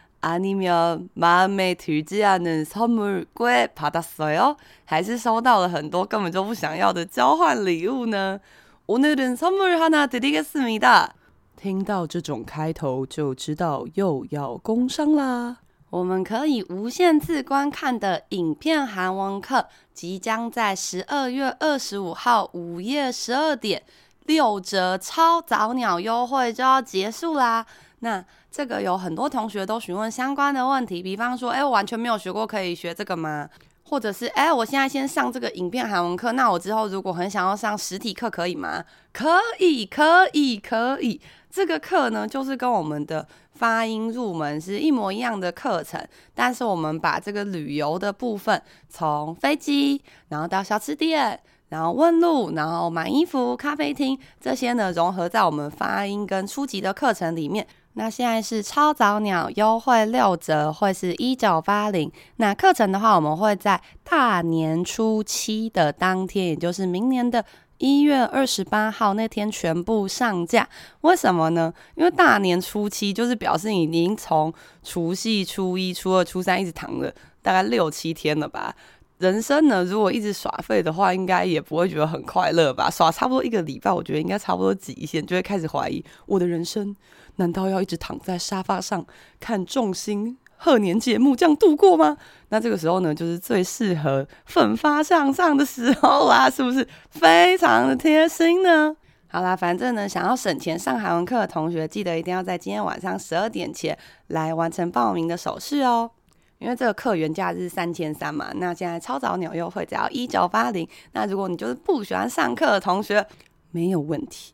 아니면마음에들지않은선물꽤받았어요还是收到了很多根本就不想要的交换礼物呢？오늘은선물하나드리겠습니다听到这种开头就知道又要工商啦。我们可以无限次观看的影片韩文课即将在十二月二十五号午夜十二点六折超早鸟优惠就要结束啦。 那这个有很多同学都询问相关的问题，比方说，哎，我完全没有学过，可以学这个吗？或者是，哎，我现在先上这个影片韩文课，那我之后如果很想要上实体课，可以吗？可以，可以，可以。这个课呢，就是跟我们的发音入门是一模一样的课程，但是我们把这个旅游的部分，从飞机，然后到小吃店，然后问路，然后买衣服、咖啡厅这些呢，融合在我们发音跟初级的课程里面。那现在是超早鸟优惠六折，会是一九八零。那课程的话，我们会在大年初七的当天，也就是明年的一月二十八号那天全部上架。为什么呢？因为大年初七就是表示你已经从除夕、初一、初二、初三一直躺了大概六七天了吧。人生呢，如果一直耍废的话，应该也不会觉得很快乐吧？耍差不多一个礼拜，我觉得应该差不多极限，就会开始怀疑我的人生，难道要一直躺在沙发上看众星贺年节目这样度过吗？那这个时候呢，就是最适合奋发向上的时候啦，是不是非常的贴心呢？好啦，反正呢，想要省钱上韩文课的同学，记得一定要在今天晚上十二点前来完成报名的手续哦。因为这个课原价是三千三嘛，那现在超早鸟优惠只要一九八零。那如果你就是不喜欢上课的同学，没有问题，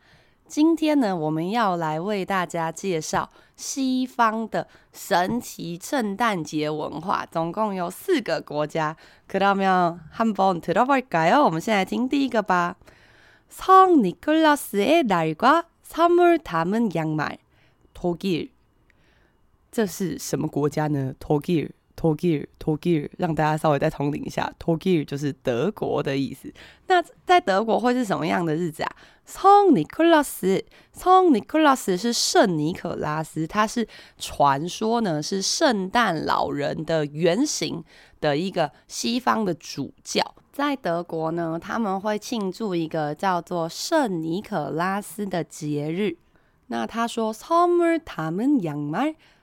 今天呢，我们要来为大家介绍西方的神奇圣诞节文化，总共有四个国家。그러면 한번 들어볼까요? 我们先来听第一个吧。성니콜라스의날과선물담은양말 독일。这是什么国家呢？독일 Togir，Togir，让大家稍微再统领一下，Togir 就是德国的意思。那在德国会是什么样的日子啊？St. Nicholas, St. Nicholas 是圣尼可拉斯，他是传说呢是圣诞老人的原型的一个西方的主教。在德国呢，他们会庆祝一个叫做圣尼可拉斯的节日。那他说，선물담은양 말。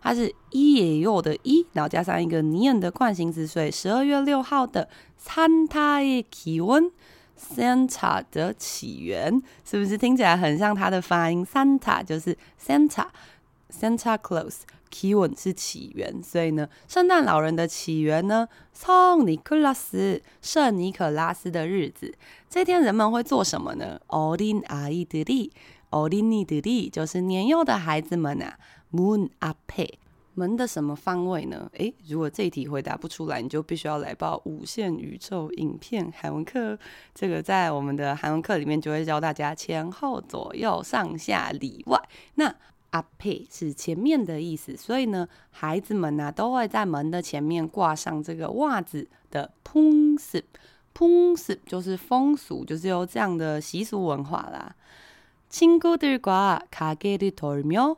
它是 e 也有的 e，，然后加上一个尼恩的惯形词，所以十二月六号的三太气温。Santa 的起源是不是听起来很像它的发音？Santa 就是 Santa，Santa c l o s e k e y o n 是起源，所以呢，圣诞老人的起源呢，从尼克拉斯圣尼可拉斯的日子，这天人们会做什么呢？Odin a i d i l i o d i n d i 就是年幼的孩子们啊，门앞에 门的什么方位呢？诶，如果这一题回答不出来，你就必须要来报无限宇宙影片韩文课。这个在我们的韩文课里面就会教大家前后左右上下里外。那앞에是前面的意思，所以呢，孩子们呢、啊、都会在门的前面挂上这个袜子的풍습。풍습就是风俗，就是有这样的习俗文化啦。친구들과가게를돌며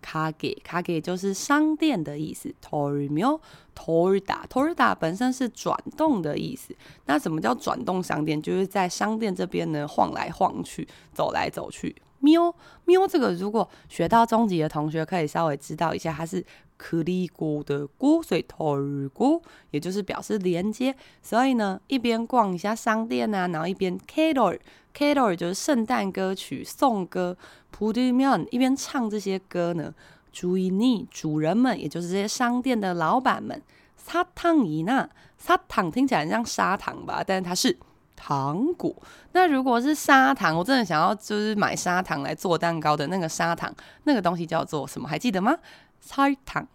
卡给卡给就是商店的意思。torimio torida torida 本身是转动的意思。那什么叫转动商店？就是在商店这边呢晃来晃去，走来走去。喵喵，这个如果学到中级的同学可以稍微知道一下，它是 k r i g 的 g 所以 torigo 也就是表示连接。所以呢，一边逛一下商店啊，然后一边 kador kloy 就是圣诞歌曲颂歌 put me on 一边唱这些歌呢注意你主人们也就是这些商店的老板们撒糖一娜撒糖听起来很像砂糖吧但是它是糖果。那如果是砂糖我真的想要就是买砂糖来做蛋糕的那个砂糖那个东西叫做什么还记得吗？砂糖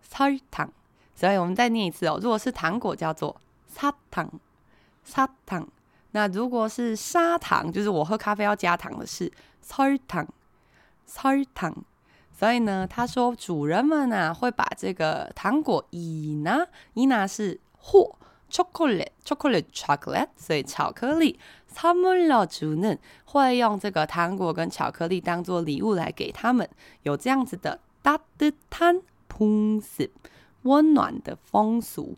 砂糖所以我们再念一次哦如果是糖果叫做砂糖砂糖那如果是砂糖，就是我喝咖啡要加糖的是。설탕설탕，所以呢，他说主人们啊会把这个糖果이나이나是货，chocolate chocolate chocolate，所以巧克力선물로주는会用这个糖果跟巧克力当做礼物来给他们，有这样子的따뜻한 풍습，温暖的风俗，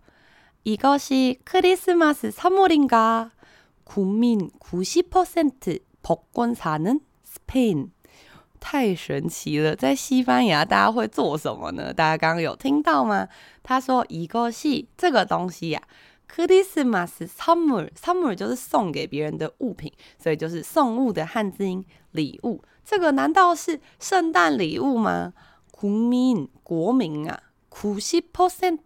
이것이크리스마스선물인가국민90%복권사는스페인太神奇了，在西班牙大家会做什么呢？大家刚刚有听到吗？他说一个是这个东西呀，크리스마스선물선물就是送给别人的物品，所以就是送物的汉字音礼物。这个难道是圣诞礼物吗？국민国民啊，九十 percent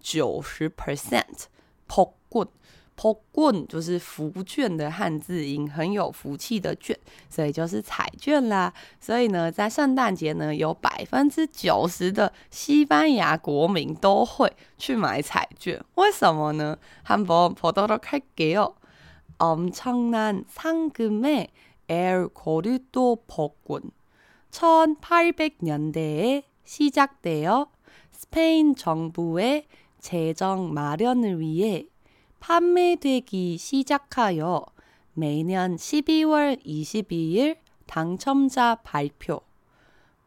九十 percent 복권 복권就是福券的汉字音，很有福气的券，所以就是彩券啦。所以呢，在圣诞节呢，有百分之九十的西班牙国民都会去买彩券。为什么呢？한번보도록할게요。엄청난상금의엘코리도복권1800년대에시작되어스페인정부의 재정마련을위해 판매되기 시작하여 매년 12월 22일 당첨자 발표。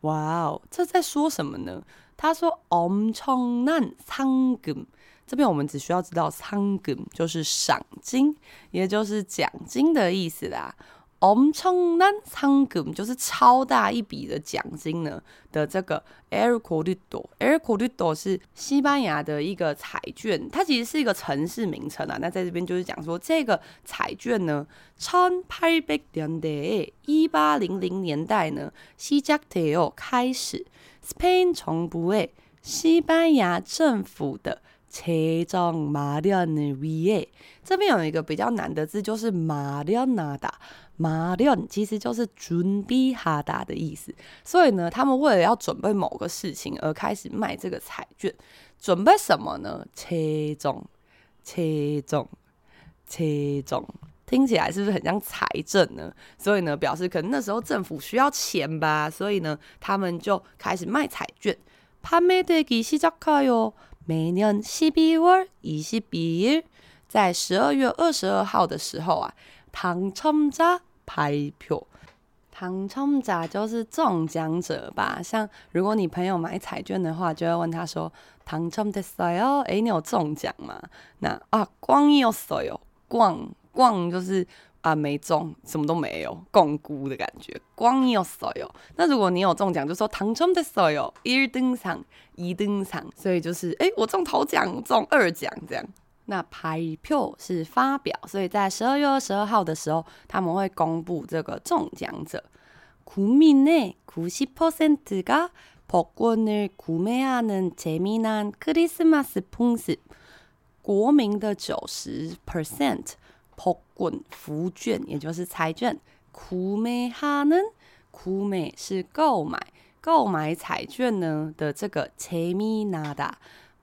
哇哦，这在说什么呢？他说엄청난상금，这边我们只需要知道상금就是赏金，也就是奖金的意思啦。 엄청난상금就是超大一笔的奖金呢的这个 El Corralito，El Corralito 是西班牙的一个彩券，它其实是一个城市名称啊。那在这边就是讲说这个彩券呢，천팔백년대一八零零年代呢，시작되어开始，Spain 정부의西班牙政府的。 재정마련을위해，这边有一个比较难的字，就是마련하다。마련其实就是准备하다的意思。所以呢，他们为了要准备某个事情而开始卖这个彩券。准备什么呢？재정，재정，재정，听起来是不是很像财政呢？所以呢，表示可能那时候政府需要钱吧。所以呢，他们就开始卖彩券。판매되기시작하여 每年十二月二十二日 在十二月二十二号的时候啊，당첨자발표。당첨자就是中奖者吧？像如果你朋友买彩券的话，就会问他说：“당첨됐어요？哎，你有中奖吗？”那啊，꽝이었어요。꽝 꽝就是 啊没中，什么都没有，摃龟的感觉。꽝이었어요。那如果你有中奖，就说당첨됐어요，一等赏，一等赏。所以就是哎，我中头奖，中二奖这样。那발표是发表，所以在十二月二十二号的时候，他们会公布这个中奖者。국민의90%가복권을구매하는재미난크리스마스풍습。国民的九十 percent 복 滚福券也就是彩卷。库美哈呢库美是购买购买彩卷呢的这个切米纳达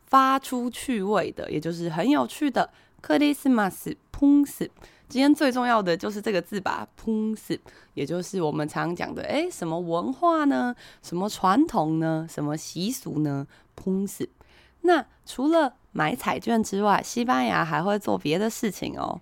发出趣味的也就是很有趣的克里斯玛斯喷死今天最重要的就是这个字吧喷死也就是我们常讲的诶什么文化呢？什么传统呢？什么习俗呢？喷死那除了买彩券之外西班牙还会做别的事情哦。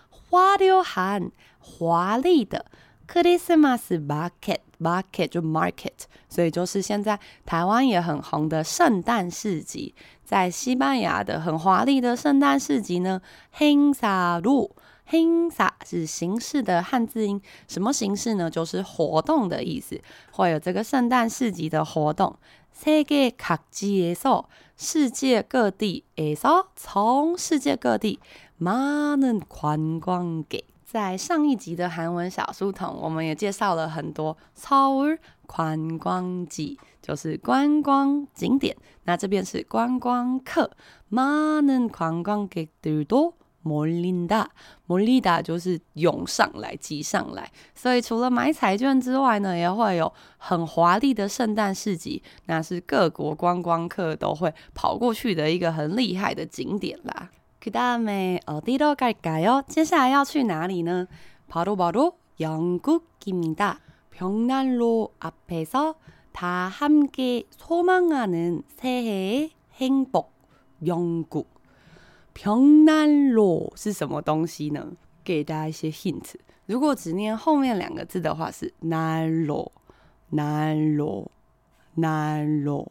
화려한华丽的크리스마스 market market 就 market，所以就是现在台湾也很红的圣诞市集。在西班牙的很华丽的圣诞市集呢，행사로，행사是形式的汉字音，什么形式呢？就是活动的意思，会有这个圣诞市集的活动。세계각지에서世界各地에서从世界各地 많은观光客。在上一集的韩文小书童，我们也介绍了很多서울观光地，就是观光景点。那这边是观光客，많은观光客들도몰린다，몰리다就是涌上来、挤上来。所以除了买彩券之外呢，也会有很华丽的圣诞市集，那是各国观光客都会跑过去的一个很厉害的景点啦。 그다음에어디로갈까요？接下来要去哪里呢？바로바로영국입니다。벽난로 앞에서 다 함께 소망하는 새해의 행복。영국。벽난로是什么东西呢？给大家一些 hint。如果只念后面两个字的话，是난로，난로，난로。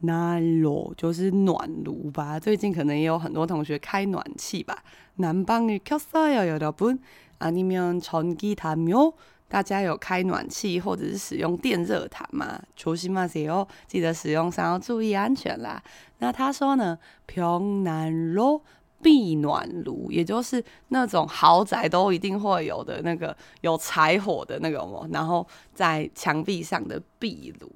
暖炉就是暖炉吧，最近可能也有很多同学开暖气吧。난방을켰어요여러분아니면전기담요？大家有开暖气或者是使用电热毯吗？조심하세요，记得使用上要注意安全啦。那他说呢，벽난로壁暖炉，也就是那种豪宅都一定会有的那个有柴火的那个，然后在墙壁上的壁炉。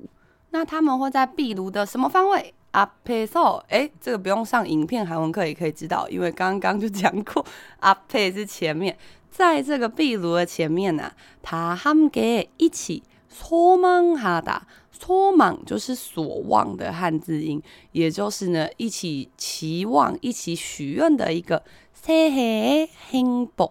那他们会在壁炉的什么方位？앞에서，哎，这个不用上影片韩文课也可以知道，因为刚刚就讲过，앞에是前面，在这个壁炉的前面呢、啊，다함께一起소망하다，소망就是所望的汉字音，也就是呢一起期望、一起许愿的一个새해의행복，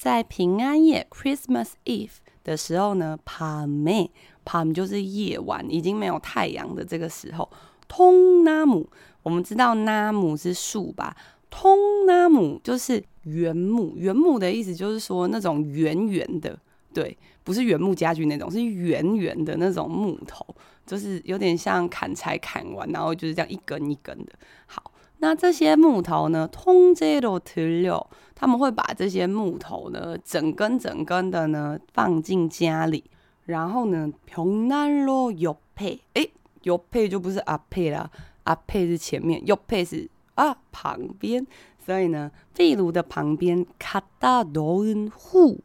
在平安夜 christmas eve 的时候呢 palmy palm 就是夜晚已经没有太阳的这个时候通纳姆我们知道纳姆是树吧？通纳姆就是原木原木的意思就是说那种圆圆的对不是原木家具那种是圆圆的那种木头就是有点像砍柴砍完然后就是这样一根一根的。好那这些木头呢，통째로들려，他们会把这些木头呢，整根整根的呢放进家里，然后呢，벽난로옆 에，诶，옆에就不是앞에啦，앞에是前面，옆에是啊旁边，所以呢，壁炉的旁边，갖다놓은 후，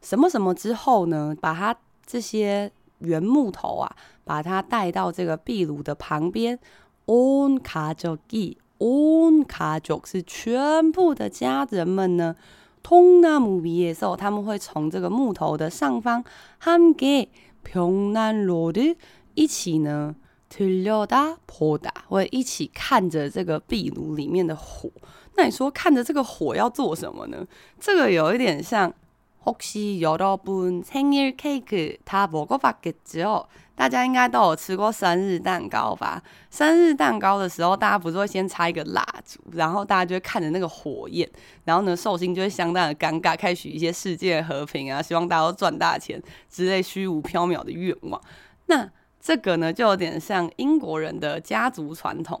什么什么之后呢，把它这些原木头啊，把它带到这个壁炉的旁边，온가족이。 온 가족是全部的家人们呢，통나무 위에서他们会从这个木头的上方，함께벽난로를一起呢，들여다보다会一起看着这个壁炉里面的火。那你说看着这个火要做什么呢？这个有一点像。 혹시여러분생일케이크다먹어봤겠죠？大家应该都有吃过生日蛋糕吧？生日蛋糕的时候，大家不是会先插一个蜡烛，然后大家就会看着那个火焰，然后呢，寿星就会相当的尴尬，开许一些世界和平啊，希望大家都赚大钱之类虚无缥缈的愿望。那这个呢，就有点像英国人的家族传统。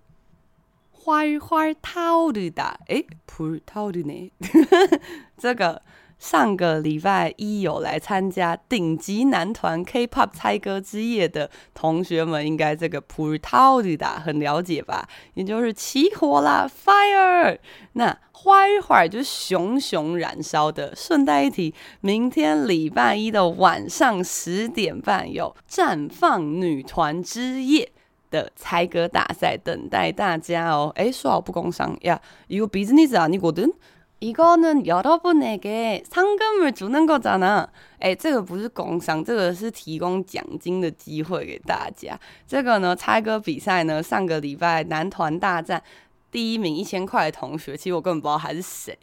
활활타오르다，诶，불타오르네。这个上个礼拜一有来参加顶级男团 K-pop 猜歌之夜的同学们，应该这个불타오르다很了解吧？也就是起火啦，fire。那활활就是熊熊燃烧的。顺带一提，明天礼拜一的晚上十点半有绽放女团之夜。 的猜歌大赛等待大家哦！哎，说好不工商呀？이거비즈니스아니거든이거는여러분에게상금을주는거잖아。哎，这个不是工商，这个是提供奖金的机会给大家。这个呢，猜歌比赛呢，上个礼拜男团大战第一名一千块的同学，其实我根本不知道他是谁。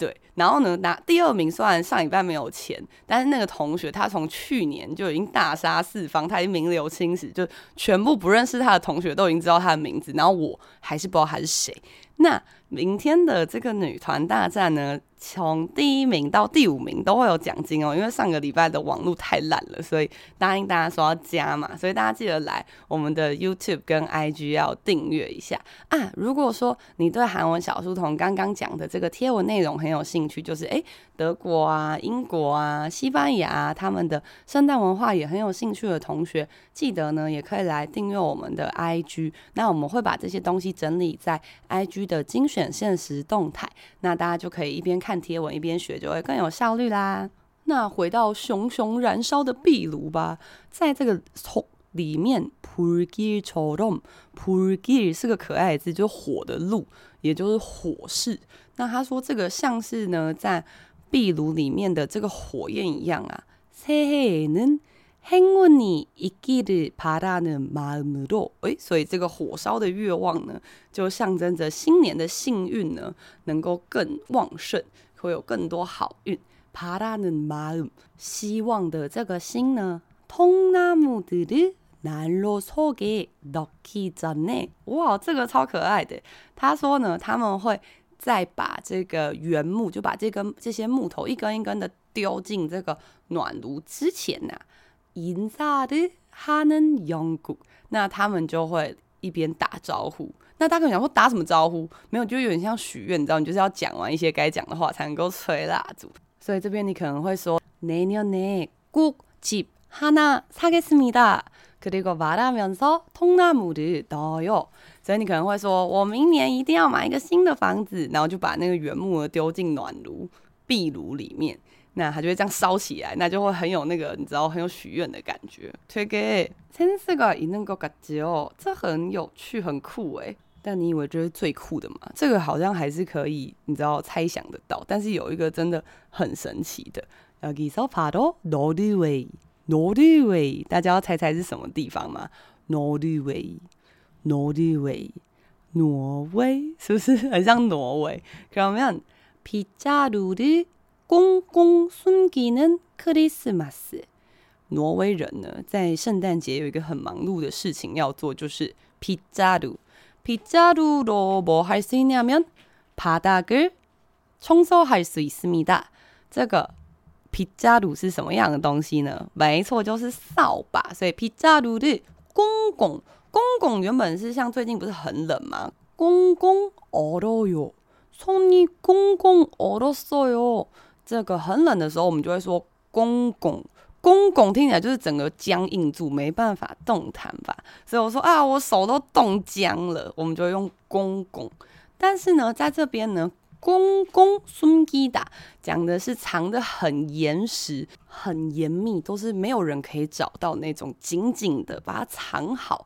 对，然后呢，拿第二名虽然上一半没有钱，但是那个同学他从去年就已经大杀四方，他已经名留青史，就全部不认识他的同学都已经知道他的名字，然后我还是不知道他是谁。那明天的这个女团大战呢，从第一名到第五名都会有奖金哦，因为上个礼拜的网络太烂了，所以答应大家说要加嘛，所以大家记得来我们的 YouTube 跟 IG 要订阅一下啊。如果说你对韩文小书童刚刚讲的这个贴文内容很有兴趣，就是诶，德国啊、英国啊、西班牙、啊、他们的圣诞文化也很有兴趣的同学，记得呢也可以来订阅我们的 IG。那我们会把这些东西整理在 IG 的精选现实动态，那大家就可以一边看贴文一边学，就会更有效率啦。那回到熊熊燃烧的壁炉吧，在这个从里面 p u r g i r c h o r o m p u r g i 是个可爱字，就是火的路，也就是火势。那他说这个像是呢，在壁炉里面的这个火焰一样啊。새해에는 행운이있기를바라는 마음으로，诶，所以这个火烧的愿望呢，就象征着新年的幸运呢，能够更旺盛，会有更多好运。바라는 마음，希望的这个心呢，통나무들을난로속에넣기전에，哇，这个超可爱的。他说呢，他们会 再把这个原木，就把这根这些木头一根一根的丢进这个暖炉之前呢、啊。인사를하는영국，那他们就会一边打招呼。那大家可能想说打什么招呼？没有，就有点像许愿，你知道，你就是要讲完一些该讲的话才能够吹蜡烛。所以这边你可能会说내년에꼭집하나사겠습니다그리고말하면서통나무를넣어요。 所以你可能会说我明年一定要买一个新的房子然后就把那个原木的丢进暖炉壁炉里面。那它就会这样烧起来那就会很有那个你知道很有许愿的感觉。推给前面四个已能够感觉哦这很有趣很酷哎但你以为这是最酷的吗？这个好像还是可以你知道猜想得到但是有一个真的很神奇的呃 giso pado northui northui 大家要猜猜是什么地方吗？northui 웨이노르웨이挪威，是不是很像挪威？可能没有。 빗자루를 꽁꽁 숨기는 크리스마스。挪威人呢，在圣诞节有一个很忙碌的事情要做，就是빗자루。빗자루로뭐할수있냐면바닥을청소할수있습니다。这个빗자루是什么样的东西呢？没错，就是扫把。所以빗자루를꽁꽁 公公原本是像最近不是很冷吗？公公얼어요손이꽁꽁얼었어요。这个很冷的时候，我们就会说公公。公公听起来就是整个僵硬住，没办法动弹吧？所以我说啊，我手都冻僵了，我们就会用公公。但是呢，在这边呢，公公숨기다讲的是藏得很严实、很严密，都是没有人可以找到那种紧紧的把它藏好。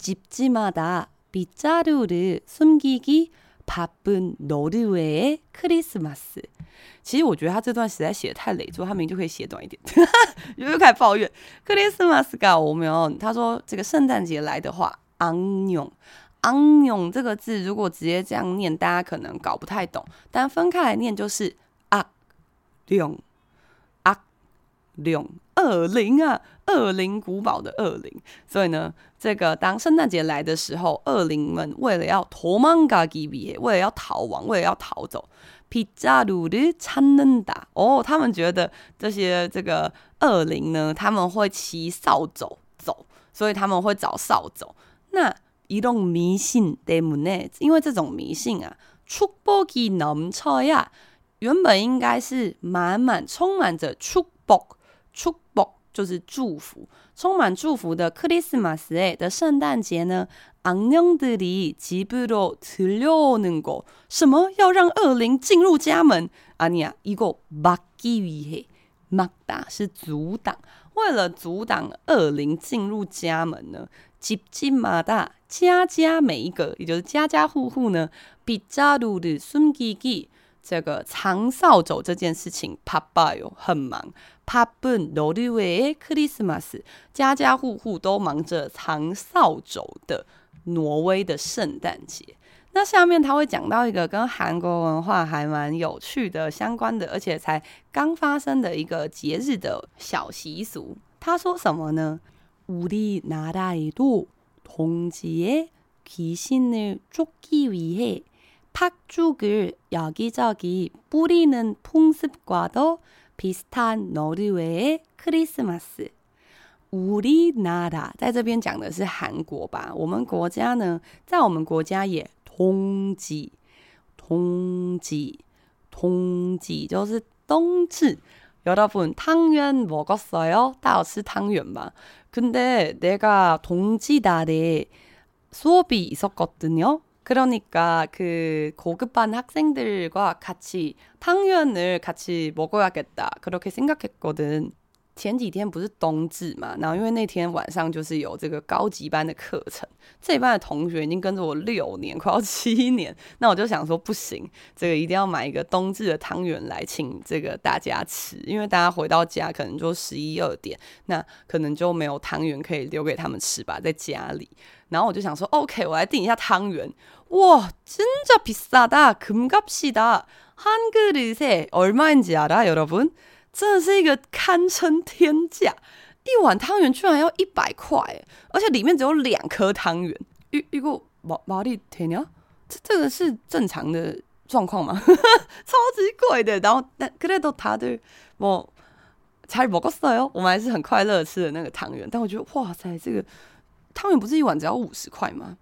집집마다빗자루를숨기기바쁜노르웨이크리스마스。其实我觉得他这段实在写得太累，所以他明明就可以写短一点。又又开始抱怨크리스마스가오면，他说这个圣诞节来的话，악령악령这个字如果直接这样念，大家可能搞不太懂。但分开来念就是악령 악 령恶灵啊，恶灵古堡的恶灵。所以呢。这个当圣诞节来的时候，恶灵们为了要逃亡，为了要逃亡，为了要逃走，빗자루를찾는다。哦，他们觉得这些这个恶灵呢，他们会骑扫帚走，所以他们会找扫帚。那이런미신때문에，因为这种迷信啊，축복이넘쳐야，原本应该是满满充满着축복， 축복。就是祝福，充满祝福的크리스마스诶的圣诞节呢，악령들이집으로들려오는 거，什么要让恶灵进入家门？아니야이거막기위해막다是阻挡，为了阻挡恶灵进入家门呢，집집마다家家每一个，也就是家家户户呢，빗자루를숨기기。 这个藏扫帚这件事情，帕巴哟很忙。帕本노르웨이크리스마스，家家户户都忙着藏扫帚的挪威的圣诞节。那下面他会讲到一个跟韩国文化还蛮有趣的相关的，而且才刚发生的一个节日的小习俗。他说什么呢？우리나라에도동지의귀신을쫓기위해 팥죽을 여기저기 뿌리는 풍습과도 비슷한 노르웨이의 크리스마스. 우리나라 在这边讲的是韩国吧？我们国家呢，在我们国家也冬季，冬季，冬季就是冬至。여러분탕圆먹었어요？大家有吃汤圆吧？근데내가동지날에수업이있었거든요 그러니까 그 고급반 학생들과 같이 탕면을 같이 먹어야겠다 그렇게 생각했거든. 前几天不是冬至嘛，然后因为那天晚上就是有这个高级班的课程，这一班的同学已经跟着我六年，快要七年，那我就想说不行，这个一定要买一个冬至的汤圆来请这个大家吃，因为大家回到家可能就十一二点，那可能就没有汤圆可以留给他们吃吧，在家里。 然后我就想说，OK，我来订一下汤圆。哇，真的비싸다금값이다한그릇에얼마인지알아여러분真的是一个堪称天价，一碗汤圆居然要一百块，而且里面只有两颗汤圆。一一个马马力天鸟，这这个是正常的状况吗？超级贵的。然后但그래도다들뭐잘먹었어요。我们还是很快乐吃的那个汤圆。但我觉得哇塞，这个 汤圆不是一碗只要五十块吗？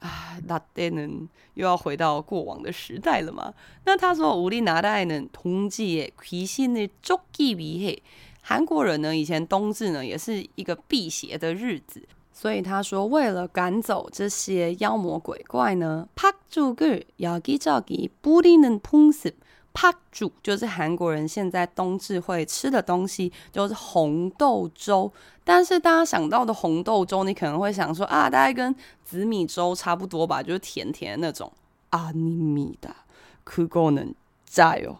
啊，那得能又要回到过往的时代了吗？那他说，우리나라에는동지의귀신을쫓기위해，韩国人呢，以前冬至呢也是一个辟邪的日子，所以他说，为了赶走这些妖魔鬼怪呢，팥죽을여기저기뿌리는풍습 泡煮就是韩国人现在冬至会吃的东西，就是红豆粥。但是大家想到的红豆粥，你可能会想说啊，大概跟紫米粥差不多吧，就是甜甜的那种。啊，你米的，可够能在哦。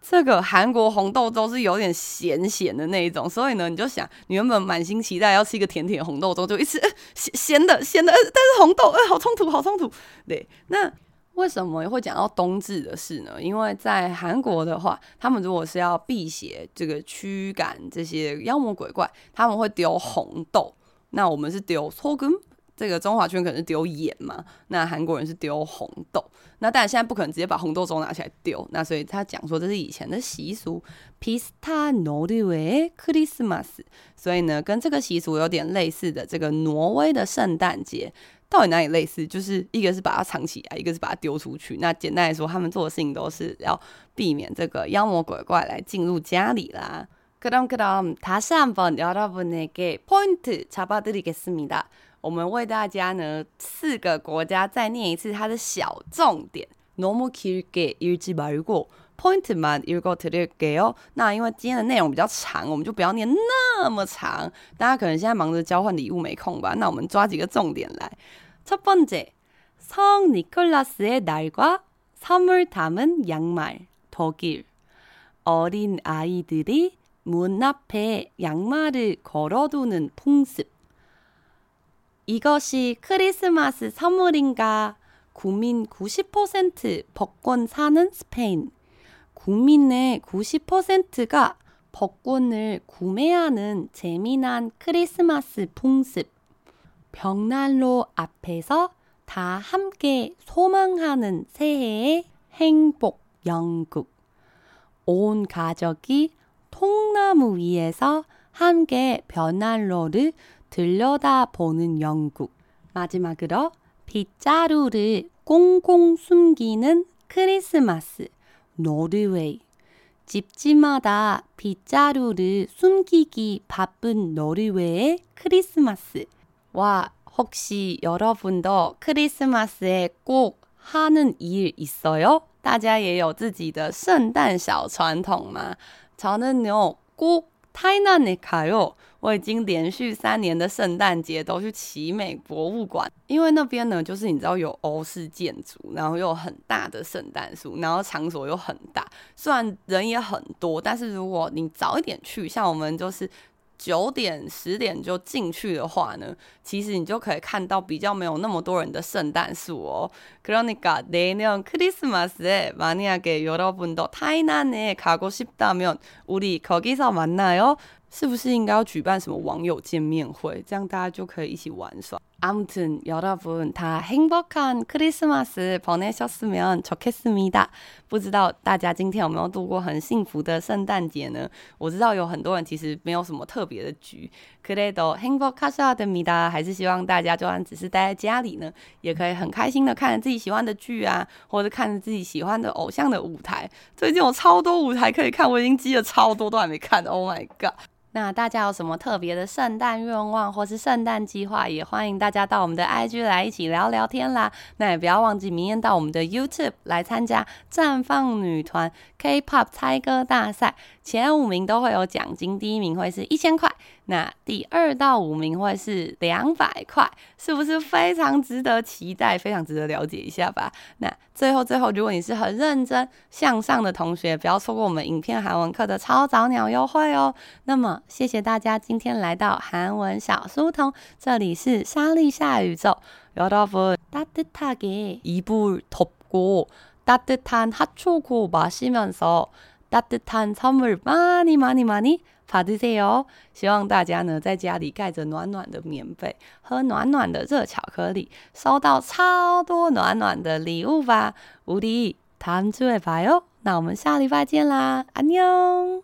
这个韩国红豆粥是有点咸咸的那一种，所以呢，你就想，你原本满心期待要吃一个甜甜红豆粥，就一次咸咸的咸的，但是红豆，哎，好冲突，好冲突。对，那。为什么会讲到冬至的事呢？因为在韩国的话，他们如果是要辟邪、这个驱赶这些妖魔鬼怪，他们会丢红豆。那我们是丢搓根，这个中华圈可能是丢盐嘛。那韩国人是丢红豆。那但现在不可能直接把红豆粥拿起来丢。那所以他讲说这是以前的习俗，pista norue Christmas。所以呢，跟这个习俗有点类似的这个挪威的圣诞节。到底哪里类似？就是一个是把它藏起来，一个是把它丢出去。那简单来说，他们做的事情都是要避免这个妖魔鬼怪来进入家里啦。그럼그럼다시한번여러분에게포인트잡아드리겠습니다。我们为大家呢四个国家再念一次它的小重点。너무길게읽지말고 포인트만 읽어드릴게요。那因为今天的内容比较长，我们就不要念那么长。大家可能现在忙着交换礼物没空吧？那我们抓几个重点来。첫 번째，성니콜라스의날과선물담은양말독일어린아이들이문앞에양말을걸어두는풍습이것이크리스마스선물인가국민90%복권사는스페인 국민의 90%가 복권을 구매하는 재미난 크리스마스 풍습. 벽난로 앞에서 다 함께 소망하는 새해의 행복 영국. 온 가족이 통나무 위에서 함께 벽난로를 들여다보는 영국. 마지막으로 빗자루를 꽁꽁 숨기는 크리스마스. 노르웨이. 집집마다 빗자루를 숨기기 바쁜 노르웨이의 크리스마스. 와, 혹시 여러분도 크리스마스에 꼭 하는 일 있어요? 大家也有自己的圣诞小传统吗? 저는요, 꼭 타이난에 가요. 我已经连续三年的圣诞节都去奇美博物馆，因为那边呢，就是你知道有欧式建筑，然后又有很大的圣诞树，然后场所又很大，虽然人也很多，但是如果你早一点去，像我们就是九点十点就进去的话呢，其实你就可以看到比较没有那么多人的圣诞树哦。그러니까내년크리스마스에만약에여러분도타이난에가고싶다면우리거기서만나요。 是不是应该要举办什么网友见面会，这样大家就可以一起玩耍？아무튼여러분다행복한크리스마스보내셨으면좋겠습니다。不知道大家今天有没有度过很幸福的圣诞节呢？我知道有很多人其实没有什么特别的局，그래도행복하셔야됩니다。还是希望大家就算只是待在家里呢，也可以很开心的看着自己喜欢的剧啊，或者看着自己喜欢的偶像的舞台。最近有超多舞台可以看，我已经积了超多，都还没看。Oh my god！ 那大家有什么特别的圣诞愿望或是圣诞计划，也欢迎大家到我们的 IG 来一起聊聊天啦。那也不要忘记明天到我们的 YouTube 来参加绽放女团 K-pop 猜歌大赛，前五名都会有奖金，第一名会是一千块。那第二到五名会是两百块，是不是非常值得期待？非常值得了解一下吧。那最后最后，如果你是很认真向上的同学，不要错过我们影片韩文课的超早鸟优惠哦。那么谢谢大家今天来到韩文小书童，这里是莎莉夏宇宙。여러분따뜻하게이불덮고따뜻한핫초코마시면서 따뜻한선물많이많이많이 받으세요。希望大家呢在家里盖着暖暖的棉被，喝暖暖的热巧克力，收到超多暖暖的礼物吧。우리다음주에봐요。那我们下礼拜见啦，安妞。